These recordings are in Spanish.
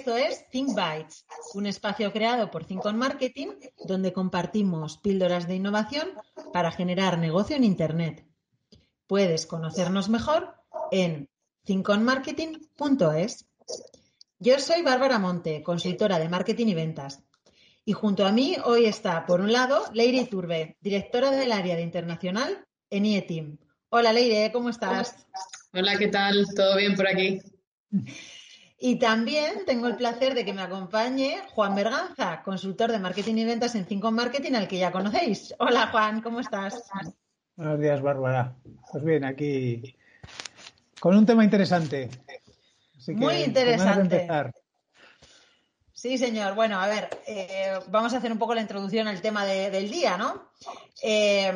Esto es Think Bytes, un espacio creado por Think on Marketing donde compartimos píldoras de innovación para generar negocio en Internet. Puedes conocernos mejor en thinkonmarketing.es. Yo soy Bárbara Monte, consultora de marketing y ventas. Y junto a mí hoy está, por un lado, Leire Turbe, directora del área de internacional en IETIM. Hola Leire, ¿cómo estás? Hola, ¿qué tal? ¿Todo bien por aquí? Y también tengo el placer de que me acompañe Juan Berganza, consultor de marketing y ventas en Cinco Marketing, al que ya conocéis. Hola Juan, ¿cómo estás? Buenos días, Bárbara. Pues bien, aquí con un tema interesante. Muy interesante. Sí, señor. Bueno, a ver, eh, vamos a hacer un poco la introducción al tema del día, ¿no? Eh,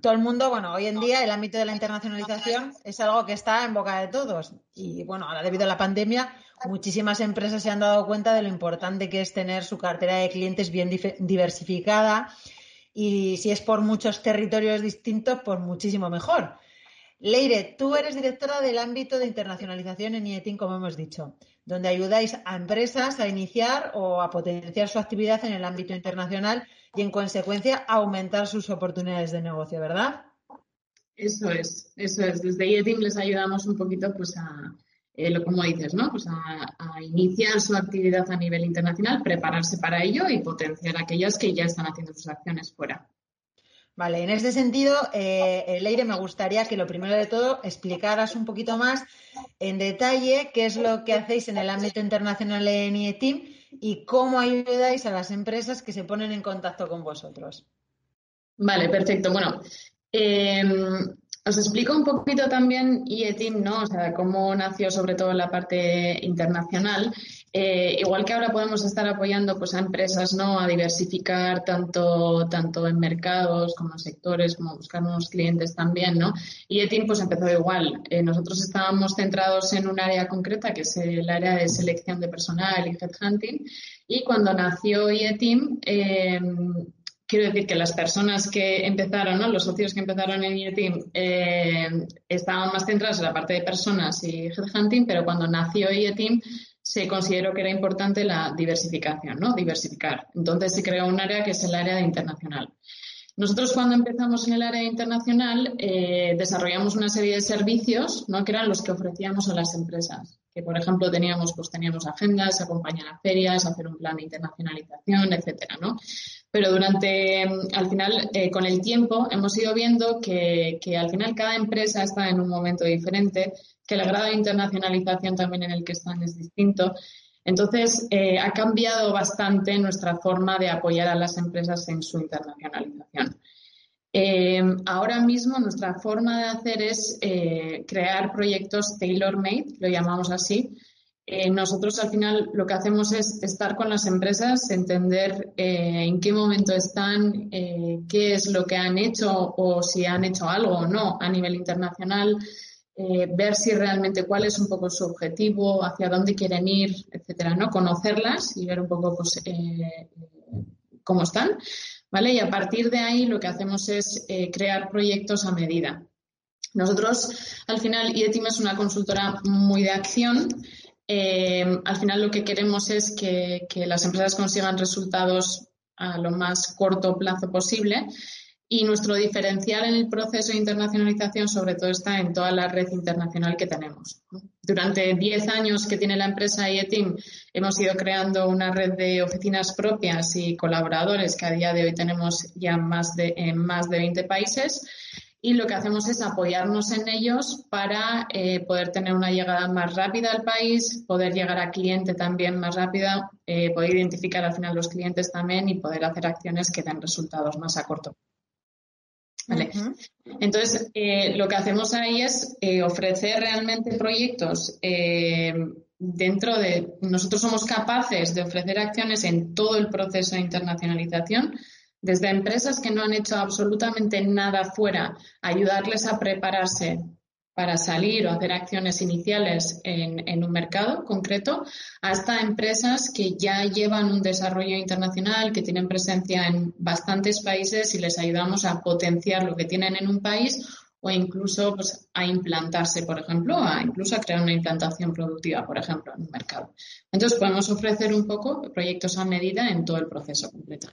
todo el mundo, bueno, hoy en día el ámbito de la internacionalización es algo que está en boca de todos. Y bueno, ahora debido a la pandemia, muchísimas empresas se han dado cuenta de lo importante que es tener su cartera de clientes bien diversificada. Y si es por muchos territorios distintos, pues muchísimo mejor. Leire, tú eres directora del ámbito de internacionalización en IETIN, como hemos dicho, donde ayudáis a empresas a iniciar o a potenciar su actividad en el ámbito internacional y, en consecuencia, aumentar sus oportunidades de negocio, ¿verdad? Eso es, eso es. Desde IETIM les ayudamos un poquito, pues, a, eh, lo como dices, ¿no? Pues a, a, iniciar su actividad a nivel internacional, prepararse para ello y potenciar aquellas que ya están haciendo sus acciones fuera. Vale, en este sentido, eh, Leire, me gustaría que lo primero de todo explicaras un poquito más en detalle qué es lo que hacéis en el ámbito internacional en IETIM y cómo ayudáis a las empresas que se ponen en contacto con vosotros. Vale, perfecto. Bueno, eh, os explico un poquito también IETIM, ¿no? O sea, cómo nació sobre todo la parte internacional. Eh, igual que ahora podemos estar apoyando pues, a empresas, ¿no? A diversificar tanto, tanto en mercados como en sectores, como buscar nuevos clientes también, ¿no? IETIM pues empezó igual. Eh, nosotros estábamos centrados en un área concreta, que es el área de selección de personal y headhunting. Y cuando nació IETIM, eh, quiero decir que las personas que empezaron, ¿no? los socios que empezaron en IETIM, estaban más centrados en la parte de personas y headhunting, pero cuando nació IETIM se consideró que era importante la diversificación, ¿no? Diversificar. Entonces se creó un área que es el área de internacional. Nosotros cuando empezamos en el área internacional eh, desarrollamos una serie de servicios ¿no? que eran los que ofrecíamos a las empresas. Que por ejemplo teníamos, pues teníamos agendas, acompañar a ferias, hacer un plan de internacionalización, etcétera, ¿no? pero durante, al final, eh, con el tiempo, hemos ido viendo que, al final cada empresa está en un momento diferente, que el grado de internacionalización también en el que están es distinto. Entonces, eh, ha cambiado bastante nuestra forma de apoyar a las empresas en su internacionalización. Eh, ahora mismo nuestra forma de hacer es crear proyectos tailor-made, lo llamamos así, eh, nosotros al final lo que hacemos es estar con las empresas, entender eh, en qué momento están, eh, qué es lo que han hecho o si han hecho algo o no a nivel internacional, ver si realmente cuál es un poco su objetivo, hacia dónde quieren ir, etcétera, ¿no? Conocerlas y ver un poco pues, cómo están, ¿vale? Y a partir de ahí lo que hacemos es crear proyectos a medida. Nosotros, al final, IETIM es una consultora muy de acción. Eh, al final lo que queremos es que, las empresas consigan resultados a lo más corto plazo posible y nuestro diferencial en el proceso de internacionalización sobre todo está en toda la red internacional que tenemos. Durante 10 años que tiene la empresa IETIM hemos ido creando una red de oficinas propias y colaboradores que a día de hoy tenemos ya más de, en más de 20 países y lo que hacemos es apoyarnos en ellos para eh, poder tener una llegada más rápida al país, poder llegar a cliente también más rápida, eh, poder identificar al final los clientes también y poder hacer acciones que den resultados más a corto. Vale. Entonces, eh, lo que hacemos ahí es ofrecer realmente proyectos dentro de. Nosotros somos capaces de ofrecer acciones en todo el proceso de internacionalización desde empresas que no han hecho absolutamente nada fuera, ayudarles a prepararse para salir o hacer acciones iniciales en, un mercado concreto, hasta empresas que ya llevan un desarrollo internacional, que tienen presencia en bastantes países y les ayudamos a potenciar lo que tienen en un país o incluso pues, a implantarse, por ejemplo, a incluso a crear una implantación productiva, por ejemplo, en un mercado. Entonces podemos ofrecer un poco proyectos a medida en todo el proceso completo.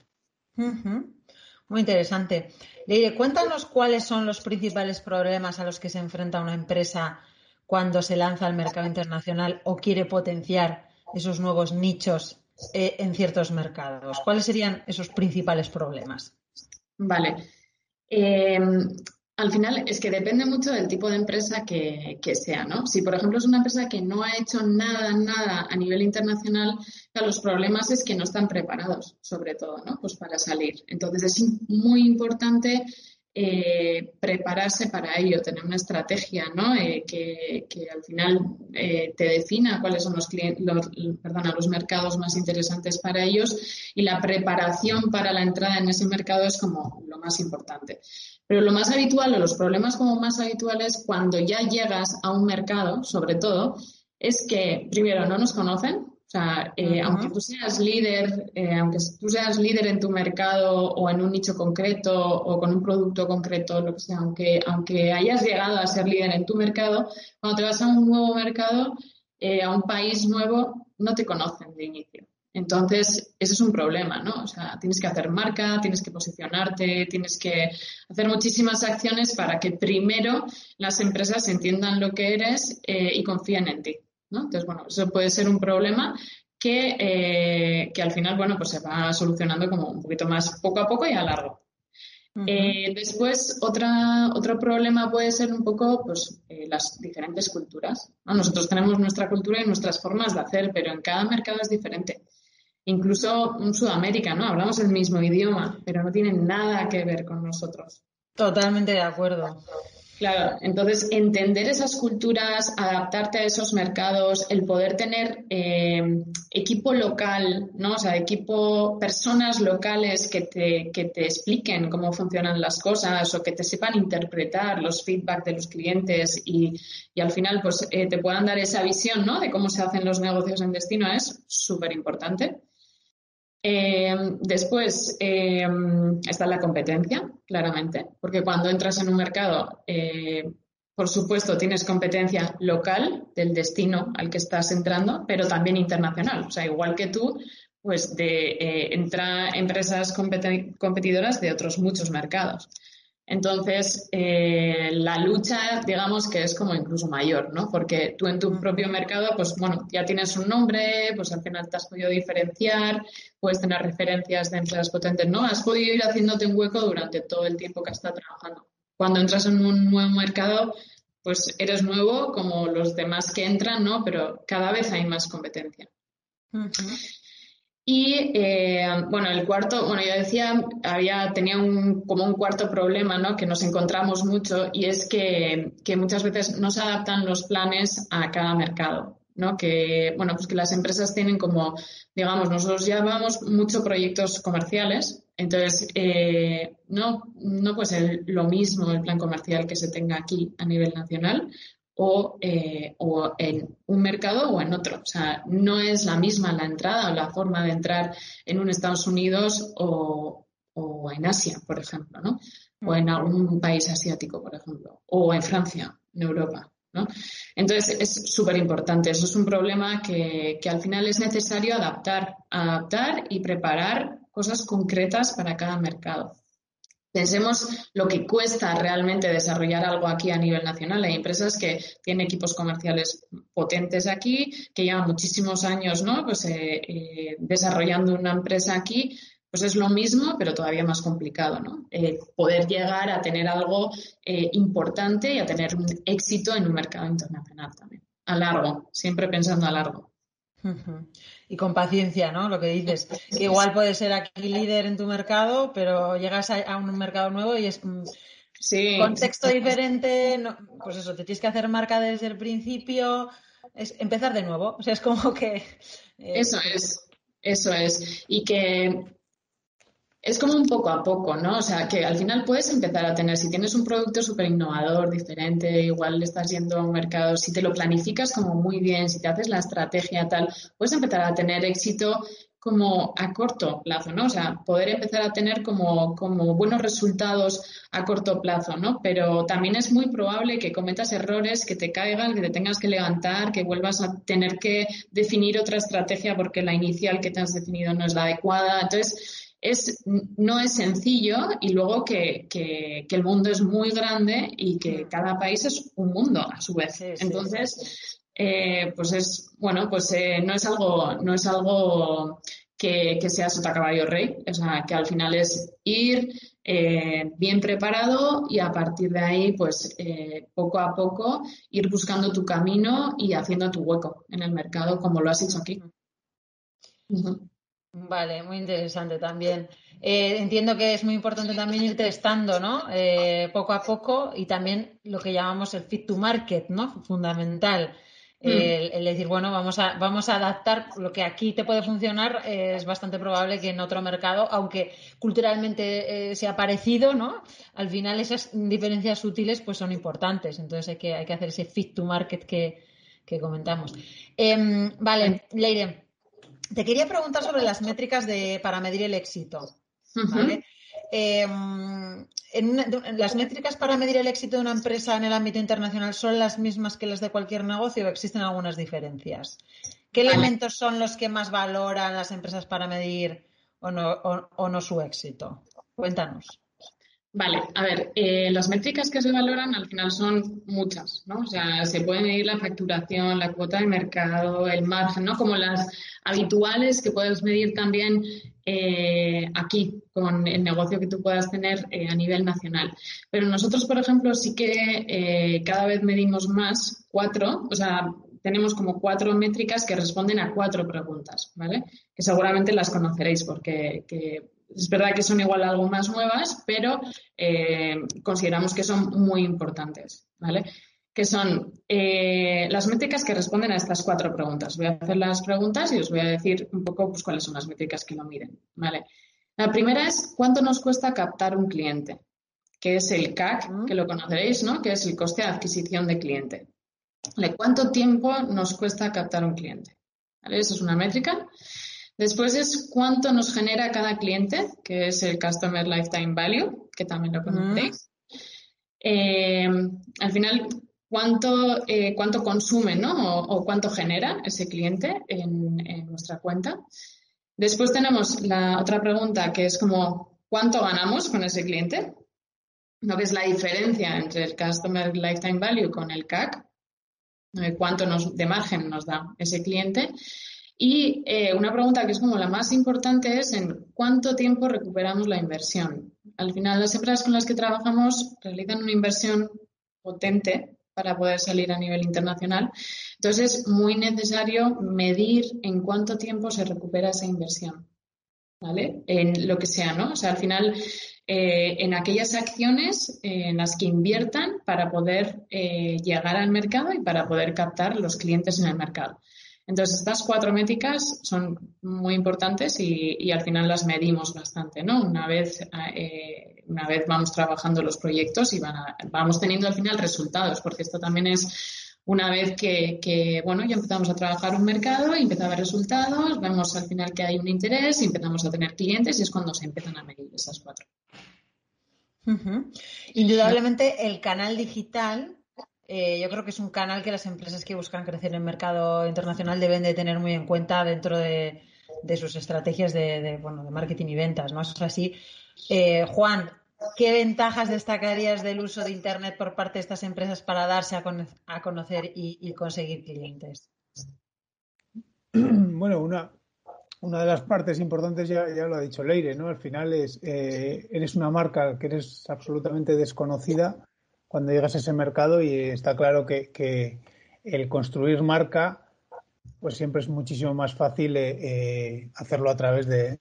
Muy interesante. Leire, cuéntanos cuáles son los principales problemas a los que se enfrenta una empresa cuando se lanza al mercado internacional o quiere potenciar esos nuevos nichos eh, en ciertos mercados. ¿Cuáles serían esos principales problemas? Vale. Eh, al final es que depende mucho del tipo de empresa que, sea, ¿no? Si, por ejemplo, es una empresa que no ha hecho nada, nada a nivel internacional, los problemas es que no están preparados, sobre todo, ¿no? Pues para salir. Entonces, es muy importante eh, prepararse para ello, tener una estrategia, ¿no? Eh, que, al final eh, te defina cuáles son los, los, los mercados más interesantes para ellos y la preparación para la entrada en ese mercado es como lo más importante. Pero lo más habitual o los problemas como más habituales cuando ya llegas a un mercado, sobre todo, es que primero no nos conocen. O sea, eh, aunque tú seas líder, eh, aunque tú seas líder en tu mercado o en un nicho concreto o con un producto concreto, lo que sea, aunque, aunque hayas llegado a ser líder en tu mercado, cuando te vas a un nuevo mercado, eh, a un país nuevo, no te conocen de inicio. Entonces, ese es un problema, ¿no? O sea, tienes que hacer marca, tienes que posicionarte, tienes que hacer muchísimas acciones para que primero las empresas entiendan lo que eres eh, y confíen en ti, ¿no? Entonces, bueno, eso puede ser un problema que, eh, que al final, bueno, pues se va solucionando como un poquito más poco a poco y a largo. Eh, después, otra, otro problema puede ser un poco pues, las diferentes culturas. Nosotros tenemos nuestra cultura y nuestras formas de hacer, pero en cada mercado es diferente incluso en Sudamérica, ¿no? Hablamos el mismo idioma, pero no tienen nada que ver con nosotros. Totalmente de acuerdo. Claro, entonces entender esas culturas, adaptarte a esos mercados, el poder tener eh, equipo local, ¿no? O sea, equipo, personas locales que te, que te expliquen cómo funcionan las cosas o que te sepan interpretar los feedback de los clientes y, y al final pues eh, te puedan dar esa visión, ¿no? De cómo se hacen los negocios en destino es súper importante. Eh, después eh, está la competencia, claramente, porque cuando entras en un mercado, eh, por supuesto, tienes competencia local del destino al que estás entrando, pero también internacional. O sea, igual que tú, pues de entra empresas competidoras de otros muchos mercados. Entonces, eh, la lucha, digamos que es como incluso mayor, ¿no? Porque tú en tu propio mercado, pues bueno, ya tienes un nombre, pues al final te has podido diferenciar, puedes tener referencias de empresas potentes, ¿no? Has podido ir haciéndote un hueco durante todo el tiempo que has estado trabajando. Cuando entras en un nuevo mercado, pues eres nuevo como los demás que entran, ¿no? Pero cada vez hay más competencia. Y eh, bueno, el cuarto, bueno, yo decía, había, tenía un, como un cuarto problema, ¿no? Que nos encontramos mucho y es que, que muchas veces no se adaptan los planes a cada mercado, ¿no? Que, bueno, pues que las empresas tienen como, digamos, nosotros llevamos muchos proyectos comerciales, entonces, eh, no, no pues lo mismo el plan comercial que se tenga aquí a nivel nacional, o, eh, o, en un mercado o en otro. O sea, no es la misma la entrada o la forma de entrar en un Estados Unidos o, o en Asia, por ejemplo, ¿no? O en algún país asiático, por ejemplo, o en Francia, en Europa. ¿no? Entonces, es súper importante. Eso es un problema que, que al final es necesario adaptar, adaptar y preparar cosas concretas para cada mercado. Pensemos lo que cuesta realmente desarrollar algo aquí a nivel nacional. Hay empresas que tienen equipos comerciales potentes aquí, que llevan muchísimos años ¿no? pues, eh, eh, desarrollando una empresa aquí. Pues es lo mismo, pero todavía más complicado, ¿no? Eh, poder llegar a tener algo importante y a tener un éxito en un mercado internacional también. A largo, siempre pensando a largo. Y con paciencia, ¿no? Lo que dices. igual puedes ser aquí líder en tu mercado, pero llegas a, un mercado nuevo y es un contexto diferente. pues eso, te tienes que hacer marca desde el principio. Es empezar de nuevo. O sea, es como que. Eh, eso es. Eso es. Y que es como un poco a poco, ¿no? O sea, que al final puedes empezar a tener, si tienes un producto súper innovador, diferente, igual le estás yendo a un mercado, si te lo planificas como muy bien, si te haces la estrategia tal, puedes empezar a tener éxito como a corto plazo, ¿no? O sea, poder empezar a tener como, como buenos resultados a corto plazo, ¿no? Pero también es muy probable que cometas errores, que te caigan, que te tengas que levantar, que vuelvas a tener que definir otra estrategia porque la inicial que te has definido no es la adecuada. Entonces, es, no es sencillo y luego que, que, el mundo es muy grande y que cada país es un mundo a su vez. Entonces, eh, pues es, bueno, pues eh, no es algo, no es algo que, sea sota caballo rey, o sea, que al final es ir eh, bien preparado y a partir de ahí, pues poco a poco ir buscando tu camino y haciendo tu hueco en el mercado como lo has hecho aquí. Vale, muy interesante también. entiendo que es muy importante también ir testando, ¿no? poco a poco y también lo que llamamos el fit to market, ¿no? Fundamental. Mm. El, decir, bueno, vamos a, vamos a adaptar lo que aquí te puede funcionar, eh, es bastante probable que en otro mercado, aunque culturalmente eh, sea parecido, ¿no? Al final esas diferencias sutiles pues son importantes, entonces hay que, hay que hacer ese fit to market que, comentamos. Em, vale, Leire, te quería preguntar sobre las métricas de, para medir el éxito. ¿vale? Em, ¿Las métricas para medir el éxito de una empresa en el ámbito internacional son las mismas que las de cualquier negocio o existen algunas diferencias? ¿Qué elementos son los que más valoran las empresas para medir o no, su éxito? Cuéntanos. Vale, a ver, eh, las métricas que se valoran al final son muchas, ¿no? O sea, se puede medir la facturación, la cuota de mercado, el margen, ¿no? Como las habituales que puedes medir también eh, aquí con el negocio que tú puedas tener eh, a nivel nacional. Pero nosotros, por ejemplo, sí que eh, cada vez medimos más cuatro, o sea, tenemos como cuatro métricas que responden a cuatro preguntas, ¿vale? Que seguramente las conoceréis porque es verdad que son igual algo más nuevas, pero consideramos que son muy importantes, ¿vale? que son eh, las métricas que responden a estas cuatro preguntas. Voy a hacer las preguntas y os voy a decir un poco pues, cuáles son las métricas que lo miden. ¿vale? La primera es cuánto nos cuesta captar un cliente, que es el CAC, que lo conoceréis, ¿no? que es el coste de adquisición de cliente. ¿Cuánto tiempo nos cuesta captar un cliente? ¿Vale? Esa es una métrica. Después es cuánto nos genera cada cliente, que es el Customer Lifetime Value, que también lo conocéis. Eh, al final, cuánto, eh, cuánto consume ¿no? o, cuánto genera ese cliente en, nuestra cuenta. Después tenemos la otra pregunta que es como cuánto ganamos con ese cliente, lo que es la diferencia entre el Customer Lifetime Value con el CAC, eh, cuánto nos, de margen nos da ese cliente. Y eh, una pregunta que es como la más importante es en cuánto tiempo recuperamos la inversión. Al final, las empresas con las que trabajamos realizan una inversión potente para poder salir a nivel internacional. Entonces es muy necesario medir en cuánto tiempo se recupera esa inversión, ¿vale? En lo que sea, ¿no? O sea, al final, eh, en aquellas acciones en las que inviertan para poder eh, llegar al mercado y para poder captar los clientes en el mercado. Entonces, estas cuatro métricas son muy importantes y, al final las medimos bastante, ¿no? Una vez, eh, una vez vamos trabajando los proyectos y vamos teniendo al final resultados, porque esto también es una vez que, bueno, ya empezamos a trabajar un mercado, y empieza a haber resultados, vemos al final que hay un interés, y empezamos a tener clientes y es cuando se empiezan a medir esas cuatro. Indudablemente el canal digital eh, yo creo que es un canal que las empresas que buscan crecer en el mercado internacional deben de tener muy en cuenta dentro de, sus estrategias de, bueno, de marketing y ventas, ¿no? Es así. Eh, Juan, ¿qué ventajas destacarías del uso de Internet por parte de estas empresas para darse a, conocer y, conseguir clientes? Bueno, una, una de las partes importantes ya, ya, lo ha dicho Leire, ¿no? Al final es, eh, eres una marca que eres absolutamente desconocida cuando llegas a ese mercado y está claro que, el construir marca pues siempre es muchísimo más fácil eh, eh, hacerlo a través de,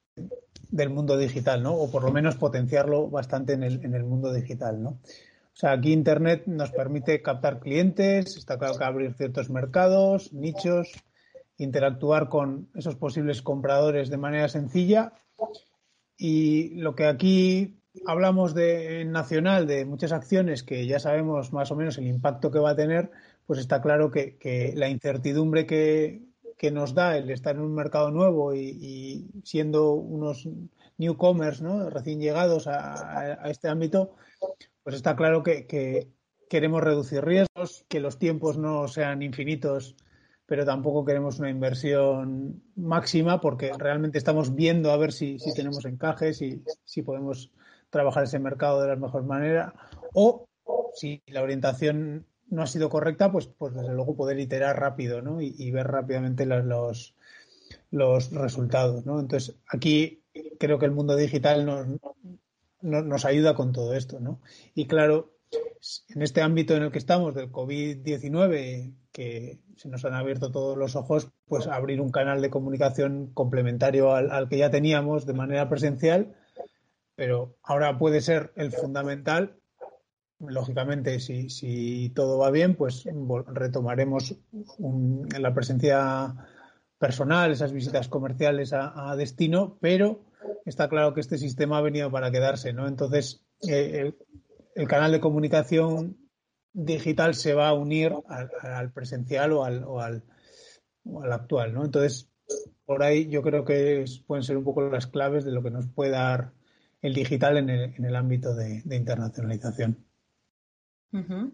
del mundo digital, ¿no? O por lo menos potenciarlo bastante en el, en el mundo digital, ¿no? O sea, aquí Internet nos permite captar clientes, está claro que abrir ciertos mercados, nichos, interactuar con esos posibles compradores de manera sencilla. Y lo que aquí hablamos de nacional de muchas acciones que ya sabemos más o menos el impacto que va a tener, pues está claro que, la incertidumbre que, nos da el estar en un mercado nuevo y, siendo unos newcomers, ¿no? recién llegados a, este ámbito, pues está claro que, queremos reducir riesgos, que los tiempos no sean infinitos, pero tampoco queremos una inversión máxima porque realmente estamos viendo a ver si, si tenemos encajes y si podemos trabajar ese mercado de la mejor manera o si la orientación no ha sido correcta, pues, pues desde luego poder iterar rápido ¿no? y, ver rápidamente los, los, resultados. ¿no? Entonces, aquí creo que el mundo digital nos, nos, ayuda con todo esto. ¿no? Y claro, en este ámbito en el que estamos del COVID-19, que se nos han abierto todos los ojos, pues abrir un canal de comunicación complementario al, al que ya teníamos de manera presencial, pero ahora puede ser el fundamental lógicamente, si, si todo va bien, pues retomaremos la presencia personal, esas visitas comerciales a, destino, pero está claro que este sistema ha venido para quedarse, ¿no? Entonces, eh, el, canal de comunicación digital se va a unir al, presencial o al, o al, actual, ¿no? Entonces, por ahí yo creo que pueden ser un poco las claves de lo que nos puede dar el digital en el, en el ámbito de internacionalización. Uh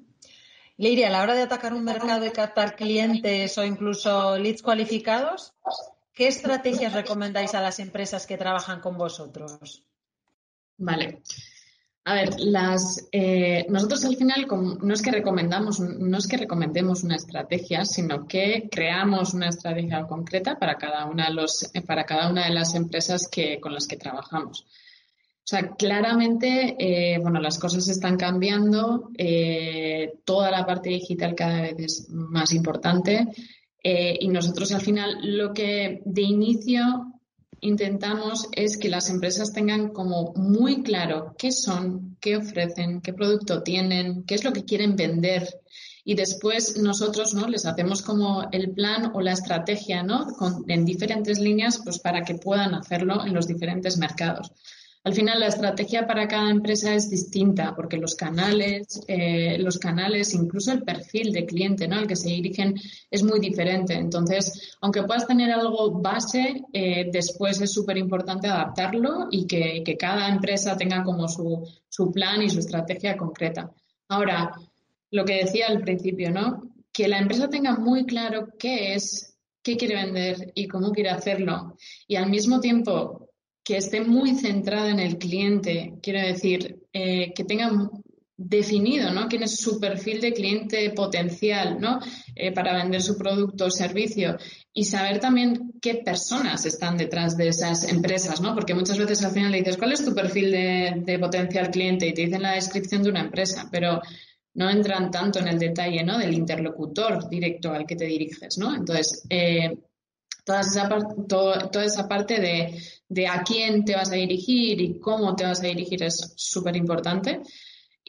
a la hora de atacar un mercado y captar clientes o incluso leads cualificados, ¿qué estrategias recomendáis a las empresas que trabajan con vosotros? Vale. A ver, las, eh, nosotros al final no es que recomendamos, no es que recomendemos una estrategia, sino que creamos una estrategia concreta para cada una de los, para cada una de las empresas que, con las que trabajamos. O sea, claramente, eh, bueno, las cosas están cambiando, eh, toda la parte digital cada vez es más importante eh, y nosotros al final lo que de inicio intentamos es que las empresas tengan como muy claro qué son, qué ofrecen, qué producto tienen, qué es lo que quieren vender. Y después nosotros no les hacemos como el plan o la estrategia no en diferentes líneas pues para que puedan hacerlo en los diferentes mercados al final la estrategia para cada empresa es distinta porque los canales, eh, los canales, incluso el perfil de cliente ¿no? al que se dirigen es muy diferente. Entonces, aunque puedas tener algo base, eh, después es súper importante adaptarlo y que, cada empresa tenga como su, su plan y su estrategia concreta. Ahora, lo que decía al principio, ¿no? Que la empresa tenga muy claro qué es, qué quiere vender y cómo quiere hacerlo. Y al mismo tiempo que esté muy centrada en el cliente, quiero decir, eh, que tenga definido, ¿no? Quién es su perfil de cliente potencial, ¿no? Eh, para vender su producto o servicio y saber también qué personas están detrás de esas empresas, ¿no? Porque muchas veces al final le dices, ¿cuál es tu perfil de, potencial cliente? Y te dicen la descripción de una empresa, pero no entran tanto en el detalle, ¿no? Del interlocutor directo al que te diriges, ¿no? Entonces, eh, toda esa, toda esa parte de, de, a quién te vas a dirigir y cómo te vas a dirigir es súper importante.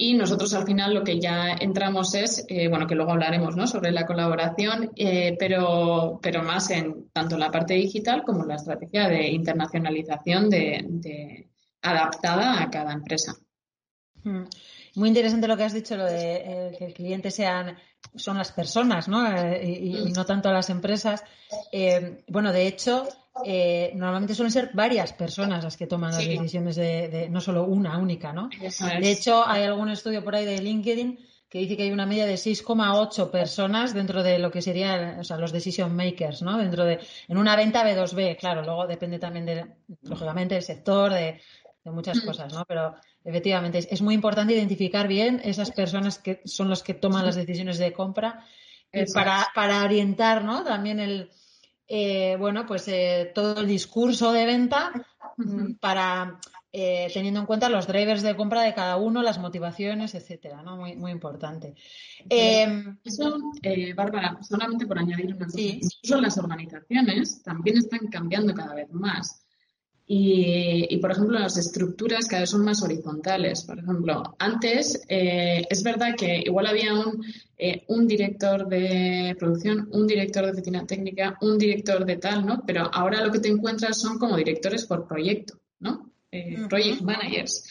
Y nosotros al final lo que ya entramos es, eh, bueno, que luego hablaremos ¿no? sobre la colaboración, eh, pero, pero más en tanto la parte digital como la estrategia de internacionalización de, adaptada a cada empresa. Hmm. Muy interesante lo que has dicho, lo de eh, que el cliente sean son las personas, ¿no? Eh, y, no tanto las empresas. Eh, bueno, de hecho, normalmente suelen ser varias personas las que toman las decisiones de, no solo una única, ¿no? De hecho, hay algún estudio por ahí de LinkedIn que dice que hay una media de 6,8 personas dentro de lo que serían o sea, los decision makers, ¿no? Dentro de, en una venta B2B, claro, luego depende también de, lógicamente, del sector, de, de muchas mm. cosas, ¿no? Pero efectivamente es, muy importante identificar bien esas personas que son las que toman las decisiones de compra para, para, orientar, ¿no? También el, eh, bueno, pues eh, todo el discurso de venta mm, para eh, teniendo en cuenta los drivers de compra de cada uno, las motivaciones, etcétera, ¿no? Muy, muy importante. Eso, Bárbara, solamente por añadir una cosa. Incluso las organizaciones también están cambiando cada vez más. Y, por ejemplo, las estructuras cada vez son más horizontales. Por ejemplo, antes eh, es verdad que igual había un, eh, un director de producción, un director de oficina técnica, un director de tal, ¿no? Pero ahora lo que te encuentras son como directores por proyecto, ¿no? Eh, project managers.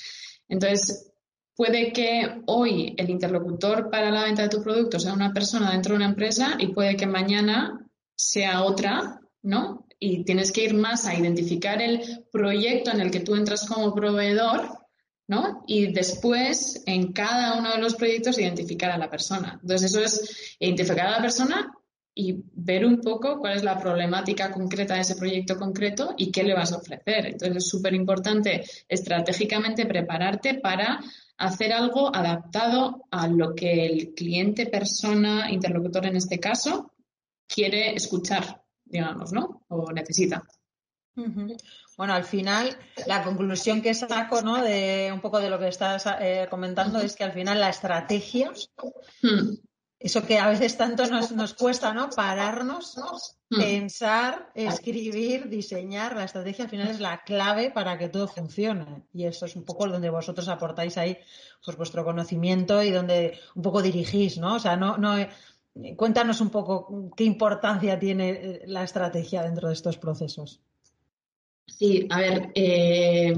Entonces, puede que hoy el interlocutor para la venta de tu producto sea una persona dentro de una empresa y puede que mañana sea otra ¿no? Y tienes que ir más a identificar el proyecto en el que tú entras como proveedor, ¿no? Y después, en cada uno de los proyectos, identificar a la persona. Entonces, eso es identificar a la persona y ver un poco cuál es la problemática concreta de ese proyecto concreto y qué le vas a ofrecer. Entonces, es súper importante estratégicamente prepararte para hacer algo adaptado a lo que el cliente, persona, interlocutor en este caso, quiere escuchar, digamos, ¿no? O necesita. Bueno, al final, la conclusión que saco, ¿no? De un poco de lo que estás eh, comentando es que al final la estrategia, hmm. eso que a veces tanto nos, nos cuesta, ¿no? Pararnos, hmm. pensar, escribir, diseñar, la estrategia al final es la clave para que todo funcione. Y eso es un poco donde vosotros aportáis ahí, pues vuestro conocimiento y donde un poco dirigís, ¿no? O sea, no, no Cuéntanos un poco qué importancia tiene eh, la estrategia dentro de estos procesos. Sí, a ver, eh,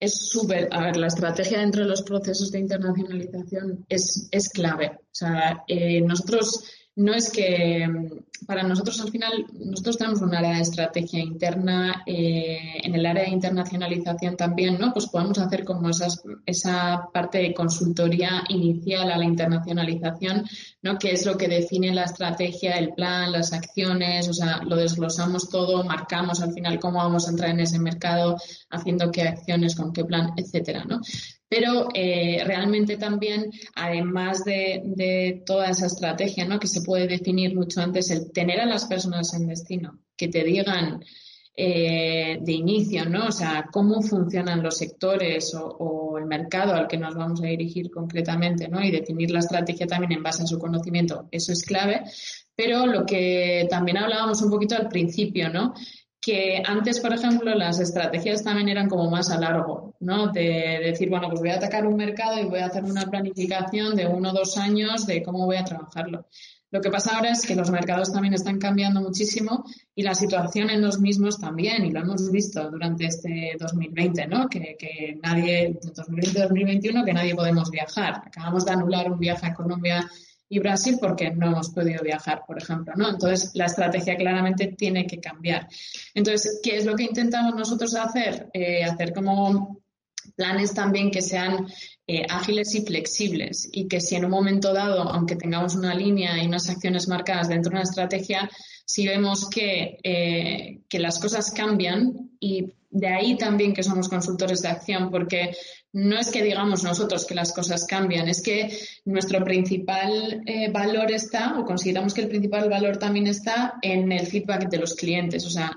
es súper, a ver, la estrategia dentro de los procesos de internacionalización es, es clave. O sea, eh, nosotros no es que mm, para nosotros al final, nosotros tenemos un área de estrategia interna, eh, en el área de internacionalización también, ¿no? Pues podemos hacer como esas, esa parte de consultoría inicial a la internacionalización, ¿no? Que es lo que define la estrategia, el plan, las acciones, o sea, lo desglosamos todo, marcamos al final cómo vamos a entrar en ese mercado, haciendo qué acciones, con qué plan, etcétera, ¿no? Pero eh, realmente también, además de, toda esa estrategia ¿no? que se puede definir mucho antes, el tener a las personas en destino que te digan eh, de inicio, ¿no? O sea, cómo funcionan los sectores o, el mercado al que nos vamos a dirigir concretamente, ¿no? Y definir la estrategia también en base a su conocimiento, eso es clave. Pero lo que también hablábamos un poquito al principio, ¿no? Que antes, por ejemplo, las estrategias también eran como más a largo, ¿no? De decir, bueno, pues voy a atacar un mercado y voy a hacer una planificación de uno o dos años de cómo voy a trabajarlo. Lo que pasa ahora es que los mercados también están cambiando muchísimo y la situación en los mismos también, y lo hemos visto durante este 2020, ¿no? Que, que nadie, 2020-2021, que nadie podemos viajar. Acabamos de anular un viaje a Colombia y Brasil porque no hemos podido viajar, por ejemplo, ¿no? Entonces, la estrategia claramente tiene que cambiar. Entonces, ¿qué es lo que intentamos nosotros hacer? Eh, hacer como planes también que sean eh, ágiles y flexibles y que si en un momento dado, aunque tengamos una línea y unas acciones marcadas dentro de una estrategia, si vemos que, eh, que las cosas cambian y de ahí también que somos consultores de acción, porque no es que digamos nosotros que las cosas cambian, es que nuestro principal eh, valor está, o consideramos que el principal valor también está en el feedback de los clientes. O sea,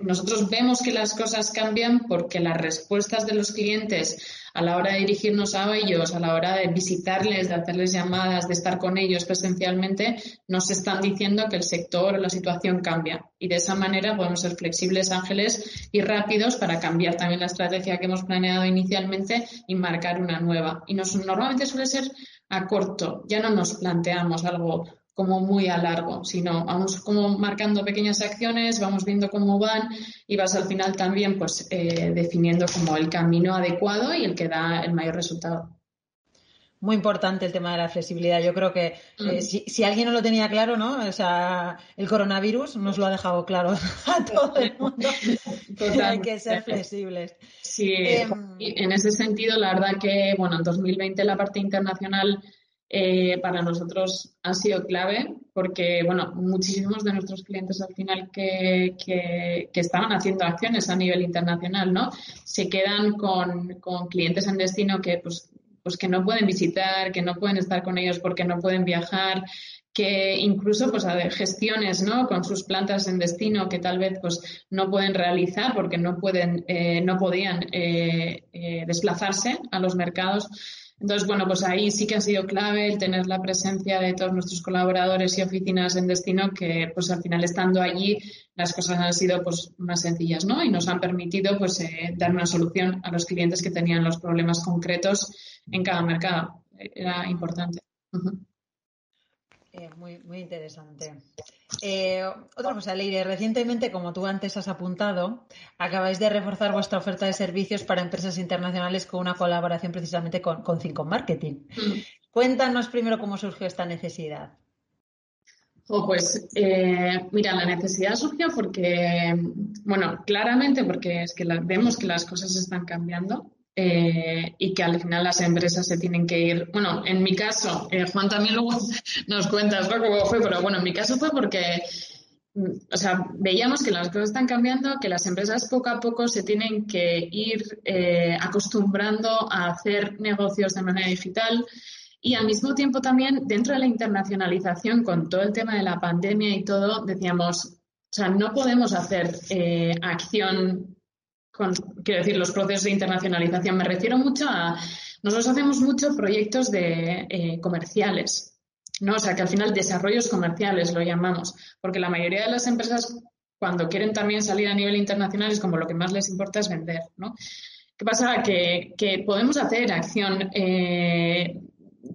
nosotros vemos que las cosas cambian porque las respuestas de los clientes a la hora de dirigirnos a ellos, a la hora de visitarles, de hacerles llamadas, de estar con ellos presencialmente, nos están diciendo que el sector o la situación cambia. Y de esa manera podemos ser flexibles, ángeles y rápidos para cambiar también la estrategia que hemos planeado inicialmente y marcar una nueva. Y nos, normalmente suele ser a corto. Ya no nos planteamos algo como muy a largo, sino vamos como marcando pequeñas acciones, vamos viendo cómo van y vas al final también pues eh, definiendo como el camino adecuado y el que da el mayor resultado. Muy importante el tema de la flexibilidad. Yo creo que eh, mm. si, alguien no lo tenía claro, ¿no? O sea, el coronavirus nos lo ha dejado claro a todo el mundo. Hay que ser flexibles. Sí, em, en ese sentido, la verdad que, bueno, en 2020 la parte internacional eh, para nosotros ha sido clave porque, bueno, muchísimos de nuestros clientes al final que, que, estaban haciendo acciones a nivel internacional, ¿no? Se quedan con, con, clientes en destino que, pues, pues que no pueden visitar, que no pueden estar con ellos porque no pueden viajar, que incluso pues gestiones ¿no? con sus plantas en destino que tal vez pues no pueden realizar porque no pueden eh, no podían eh, desplazarse a los mercados entonces, bueno, pues ahí sí que ha sido clave el tener la presencia de todos nuestros colaboradores y oficinas en destino que, pues al final estando allí, las cosas han sido pues más sencillas, ¿no? Y nos han permitido pues eh, dar una solución a los clientes que tenían los problemas concretos en cada mercado. Era importante. Eh, muy, muy interesante. Eh, otra cosa, Leire, recientemente, como tú antes has apuntado, acabáis de reforzar vuestra oferta de servicios para empresas internacionales con una colaboración precisamente con, con Cinco Marketing. Mm. Cuéntanos primero cómo surgió esta necesidad. pues eh, mira, la necesidad surgió porque, bueno, claramente porque es que vemos que las cosas están cambiando eh, y que al final las empresas se tienen que ir. Bueno, en mi caso, eh, Juan también luego nos cuentas cómo fue, pero bueno, en mi caso fue porque, mm, o sea, veíamos que las cosas están cambiando, que las empresas poco a poco se tienen que ir eh, acostumbrando a hacer negocios de manera digital. Y al mismo tiempo también, dentro de la internacionalización, con todo el tema de la pandemia y todo, decíamos, o sea, no podemos hacer acción quiero decir, los procesos de internacionalización. Me refiero mucho a, nosotros hacemos muchos proyectos de eh, comerciales, ¿no? O sea, que al final desarrollos comerciales lo llamamos, porque la mayoría de las empresas cuando quieren también salir a nivel internacional es como lo que más les importa es vender, ¿no? ¿Qué pasa? Que, podemos hacer acción eh,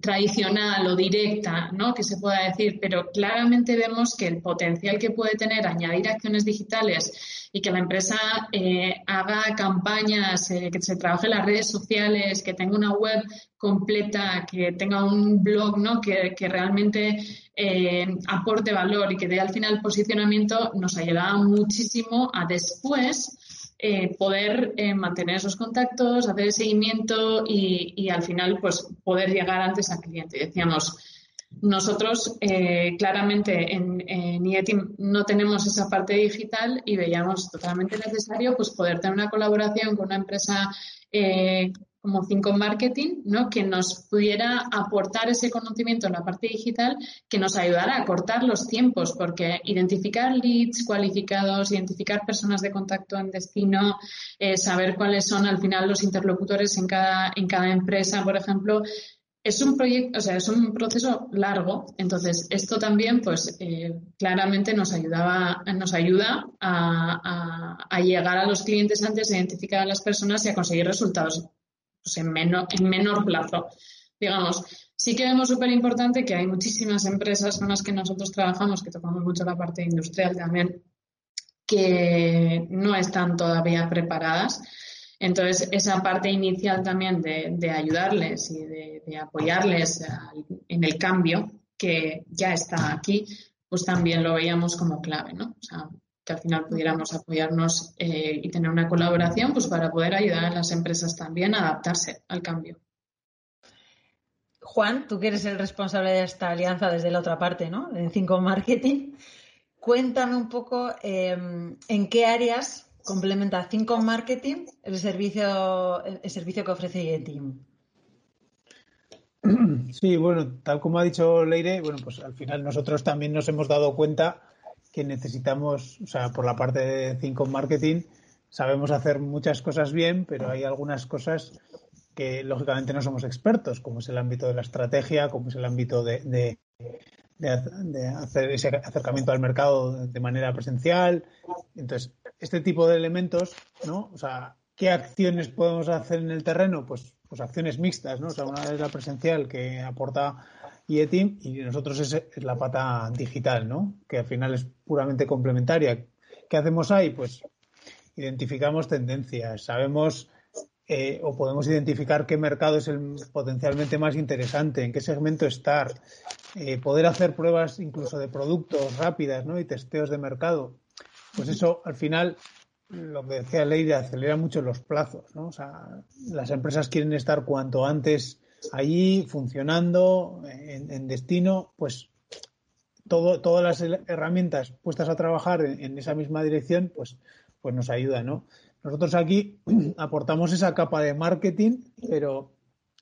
tradicional o directa, ¿no? Que se pueda decir, pero claramente vemos que el potencial que puede tener añadir acciones digitales y que la empresa eh, haga campañas, eh, que se trabaje en las redes sociales, que tenga una web completa, que tenga un blog, ¿no? Que, realmente eh, aporte valor y que dé al final posicionamiento, nos ayuda muchísimo a después eh, poder eh, mantener esos contactos, hacer el seguimiento y, al final pues poder llegar antes al cliente. Decíamos, nosotros eh, claramente en, en IETIM no tenemos esa parte digital y veíamos totalmente necesario pues poder tener una colaboración con una empresa como Cinco Marketing, ¿no? que nos pudiera aportar ese conocimiento en la parte digital que nos ayudara a cortar los tiempos, porque identificar leads cualificados, identificar personas de contacto en destino, eh, saber cuáles son al final los interlocutores en cada, en cada empresa, por ejemplo, es un proyecto, o sea, es un proceso largo. Entonces, esto también, pues, eh, claramente nos ayudaba, nos ayuda a, a, llegar a los clientes antes, a identificar a las personas y a conseguir resultados pues en, menor, en menor plazo. Digamos, sí que vemos súper importante que hay muchísimas empresas con las que nosotros trabajamos, que tocamos mucho la parte industrial también, que no están todavía preparadas. Entonces, esa parte inicial también de, ayudarles y de, apoyarles en el cambio, que ya está aquí, pues también lo veíamos como clave, ¿no? Que al final pudiéramos apoyarnos eh, y tener una colaboración pues para poder ayudar a las empresas también a adaptarse al cambio. Juan, tú que eres el responsable de esta alianza desde la otra parte, ¿no? En Cinco Marketing. Cuéntame un poco em, en qué áreas complementa Cinco Marketing el servicio, el servicio que ofrece IETIM. Sí, bueno, tal como ha dicho Leire, bueno, pues al final nosotros también nos hemos dado cuenta que necesitamos, o sea, por la parte de Cinco Marketing, sabemos hacer muchas cosas bien, pero hay algunas cosas que lógicamente no somos expertos, como es el ámbito de la estrategia, como es el ámbito de, de, de, hacer ese acercamiento al mercado de manera presencial. Entonces, este tipo de elementos, ¿no? O sea, ¿qué acciones podemos hacer en el terreno? Pues, pues acciones mixtas, ¿no? O sea, una es la presencial que aporta y y nosotros es, la pata digital, ¿no? Que al final es puramente complementaria. ¿Qué hacemos ahí? Pues identificamos tendencias, sabemos eh, o podemos identificar qué mercado es el potencialmente más interesante, en qué segmento estar, eh, poder hacer pruebas incluso de productos rápidas, ¿no? Y testeos de mercado. Pues eso al final lo que decía Leide, acelera mucho los plazos, ¿no? O sea, las empresas quieren estar cuanto antes allí funcionando en, destino, pues todo, todas las herramientas puestas a trabajar en, esa misma dirección, pues, pues nos ayuda, ¿no? Nosotros aquí aportamos esa capa de marketing, pero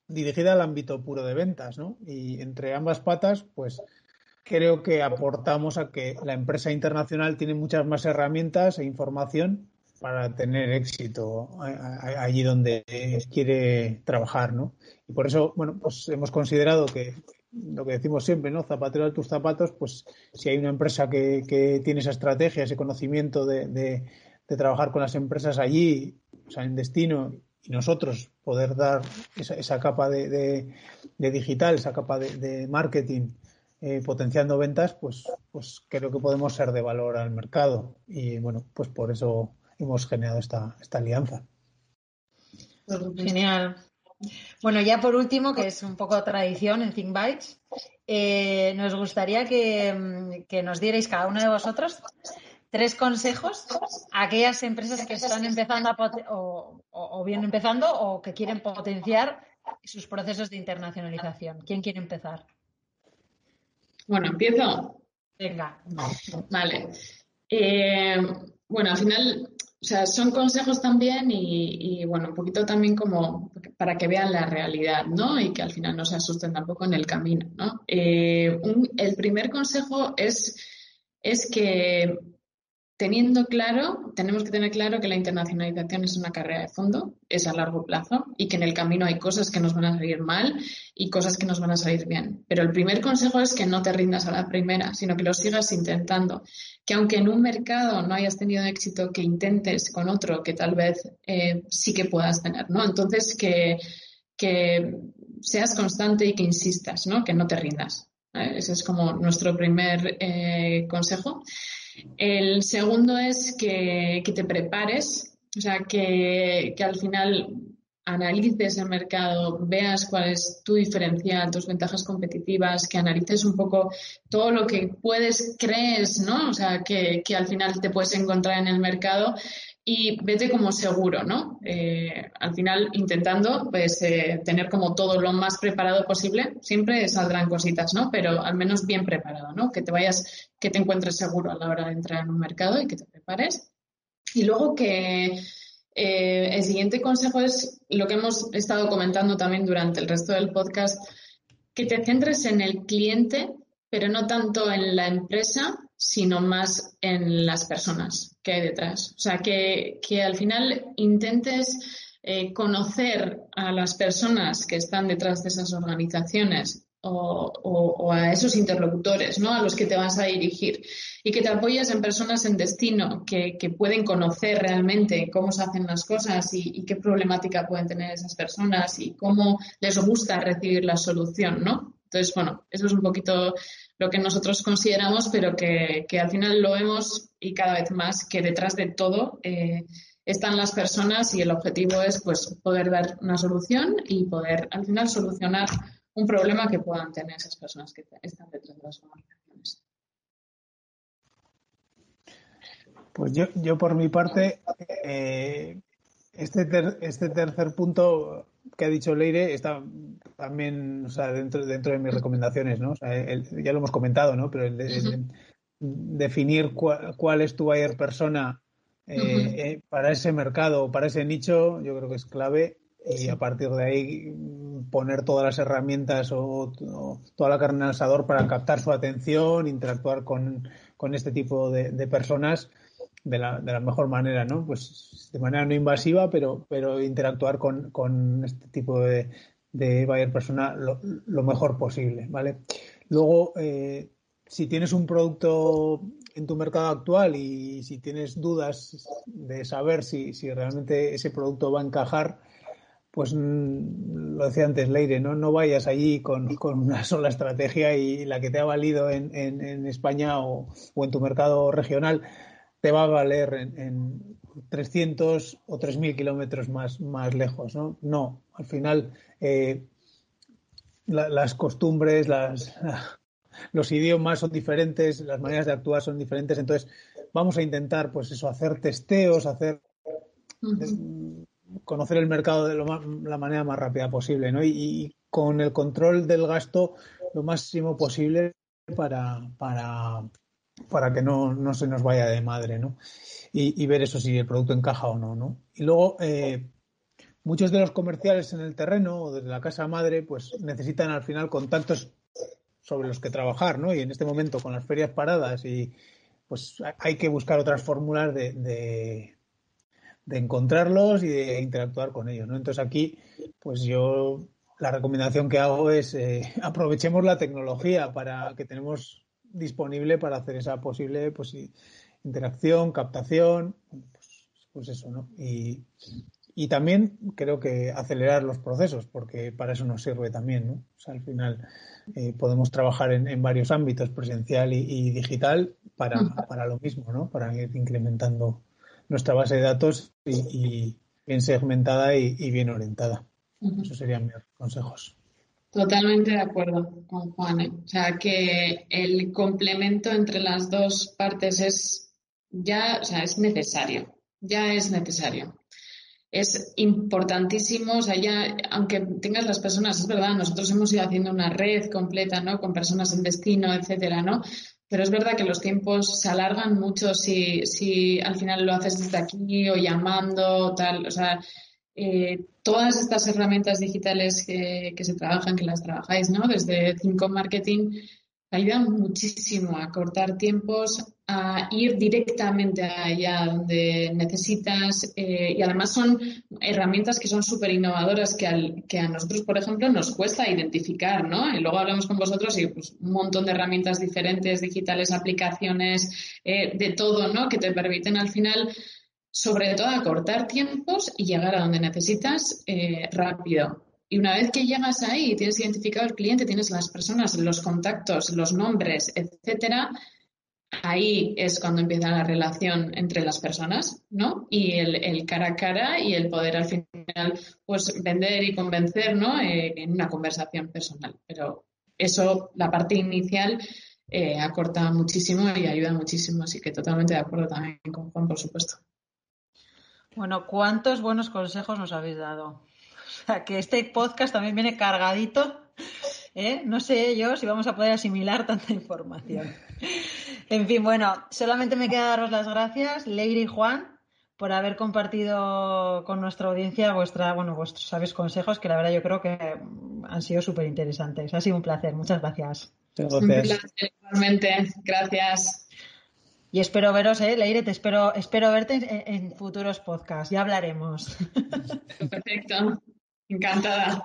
dirigida al ámbito puro de ventas, ¿no? Y entre ambas patas, pues creo que aportamos a que la empresa internacional tiene muchas más herramientas e información para tener éxito allí donde quiere trabajar, ¿no? Y por eso, bueno, pues hemos considerado que lo que decimos siempre, ¿no? Zapatero de tus zapatos, pues si hay una empresa que, tiene esa estrategia, ese conocimiento de, trabajar con las empresas allí, o sea, en destino, y nosotros poder dar esa, capa de, digital, esa capa de, marketing, eh, potenciando ventas, pues, pues creo que podemos ser de valor al mercado. Y bueno, pues por eso hemos generado esta, esta alianza. Genial. Bueno, ya por último, que es un poco tradición en Think Bytes, eh, nos gustaría mm, que, nos dierais cada uno de vosotros tres consejos a aquellas empresas que están empezando o, o, bien empezando o que quieren potenciar sus procesos de internacionalización. ¿Quién quiere empezar? Bueno, empiezo. Venga. Vale. Eh, bueno, al final o sea, son consejos también y, bueno, un poquito también como para que vean la realidad, ¿no? Y que al final no se asusten tampoco en el camino, ¿no? Eh, el primer consejo es, es que teniendo claro, tenemos que tener claro que la internacionalización es una carrera de fondo, es a largo plazo y que en el camino hay cosas que nos van a salir mal y cosas que nos van a salir bien. Pero el primer consejo es que no te rindas a la primera, sino que lo sigas intentando. Que aunque en un mercado no hayas tenido éxito, que intentes con otro que tal vez eh, sí que puedas tener, ¿no? Entonces que, que seas constante y que insistas, ¿no? Que no te rindas. Ese es como nuestro primer eh, consejo. El segundo es que, te prepares, o sea, que, al final analices el mercado, veas cuál es tu diferencial, tus ventajas competitivas, que analices un poco todo lo que puedes, crees, ¿no? O sea, que, que al final te puedes encontrar en el mercado y vete como seguro, ¿no? Eh, al final intentando pues eh, tener como todo lo más preparado posible, siempre saldrán cositas, ¿no? Pero al menos bien preparado, ¿no? Que te vayas, que te encuentres seguro a la hora de entrar en un mercado y que te prepares. Y luego que eh, el siguiente consejo es lo que hemos estado comentando también durante el resto del podcast, que te centres en el cliente, pero no tanto en la empresa, sino más en las personas que hay detrás. O sea, que, al final intentes eh, conocer a las personas que están detrás de esas organizaciones o, a esos interlocutores, ¿no? A los que te vas a dirigir y que te apoyes en personas en destino que, pueden conocer realmente cómo se hacen las cosas y, qué problemática pueden tener esas personas y cómo les gusta recibir la solución, ¿no? Entonces, bueno, eso es un poquito lo que nosotros consideramos, pero que, al final lo vemos y cada vez más que detrás de todo eh, están las personas y el objetivo es pues poder dar una solución y poder al final solucionar un problema que puedan tener esas personas que están detrás de las organizaciones. Pues yo, yo por mi parte, eh, este, este tercer punto que ha dicho Leire está también dentro, dentro de mis recomendaciones, ¿no? ya lo hemos comentado, ¿no? Pero el, definir cuál, es tu buyer persona eh, eh, para ese mercado, para ese nicho, yo creo que es clave y a partir de ahí poner todas las herramientas o, toda la carne el asador para captar su atención, interactuar con, este tipo de personas de la, de la mejor manera, ¿no? Pues de manera no invasiva, pero, pero interactuar con, con este tipo de, de buyer persona lo, lo, mejor posible, ¿vale? Luego, eh, si tienes un producto en tu mercado actual y si tienes dudas de saber si, si realmente ese producto va a encajar, pues mm, lo decía antes Leire, ¿no? no vayas allí con, con, una sola estrategia y la que te ha valido en, en, en España o, o, en tu mercado regional te va a valer en, 300 o 3.000 kilómetros más, más lejos, ¿no? No, al final eh, las costumbres, las, los idiomas son diferentes, las maneras de actuar son diferentes, entonces vamos a intentar, pues eso, hacer testeos, hacer conocer el mercado de la manera más rápida posible, ¿no? Y, con el control del gasto lo máximo posible para, para para que no, no, se nos vaya de madre, ¿no? Y, ver eso si el producto encaja o no, ¿no? Y luego, eh, muchos de los comerciales en el terreno o desde la casa madre, pues necesitan al final contactos sobre los que trabajar, ¿no? Y en este momento con las ferias paradas y pues hay que buscar otras fórmulas de, encontrarlos y de interactuar con ellos, ¿no? Entonces aquí, pues yo la recomendación que hago es eh, aprovechemos la tecnología para que tenemos disponible para hacer esa posible pues, interacción, captación, pues, pues, eso, ¿no? Y, y, también creo que acelerar los procesos, porque para eso nos sirve también, ¿no? O sea, al final eh, podemos trabajar en, varios ámbitos, presencial y, digital, para, para, lo mismo, ¿no? Para ir incrementando nuestra base de datos y, bien segmentada y bien orientada. Esos serían mis consejos. Totalmente de acuerdo con Juan. ¿eh? O sea, que el complemento entre las dos partes es ya, o sea, es necesario, ya es necesario. Es importantísimo, o sea, ya, aunque tengas las personas, es verdad, nosotros hemos ido haciendo una red completa, ¿no? Con personas en destino, etcétera, ¿no? Pero es verdad que los tiempos se alargan mucho si, si al final lo haces desde aquí o llamando, tal, o sea, eh, todas estas herramientas digitales que, se trabajan, que las trabajáis, ¿no? Desde Cinco Marketing, ayudan muchísimo a cortar tiempos, a ir directamente allá donde necesitas eh, y además son herramientas que son súper innovadoras que, que a nosotros, por ejemplo, nos cuesta identificar, ¿no? Y luego hablamos con vosotros y pues, un montón de herramientas diferentes, digitales, aplicaciones, eh, de todo, ¿no? Que te permiten al final sobre todo acortar tiempos y llegar a donde necesitas eh, rápido. Y una vez que llegas ahí y tienes identificado el cliente, tienes las personas, los contactos, los nombres, etcétera, ahí es cuando empieza la relación entre las personas, ¿no? Y el, cara a cara y el poder al final, pues vender y convencer, ¿no? Eh, en una conversación personal. Pero eso, la parte inicial, eh, acorta muchísimo y ayuda muchísimo. Así que totalmente de acuerdo también con Juan, por supuesto. Bueno, ¿cuántos buenos consejos nos habéis dado? O sea, que este podcast también viene cargadito. ¿eh? No sé yo si vamos a poder asimilar tanta información. En fin, bueno, solamente me queda daros las gracias, Leire y Juan, por haber compartido con nuestra audiencia vuestra, bueno, vuestros sabios consejos, que la verdad yo creo que han sido súper interesantes. Ha sido un placer. Muchas gracias. Un placer, igualmente. Gracias. Y espero veros, eh, Leire, te espero, espero verte en, futuros podcasts. Ya hablaremos. Perfecto. Encantada.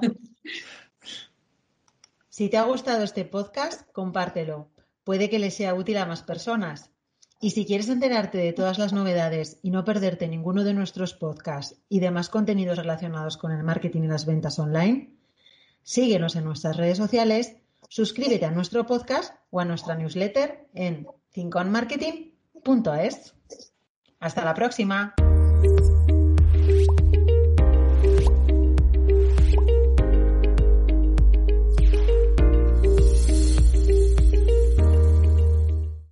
Si te ha gustado este podcast, compártelo. Puede que le sea útil a más personas. Y si quieres enterarte de todas las novedades y no perderte ninguno de nuestros podcasts y demás contenidos relacionados con el marketing y las ventas online, síguenos en nuestras redes sociales, suscríbete a nuestro podcast o a nuestra newsletter en 5 Marketing punto es. Hasta la próxima.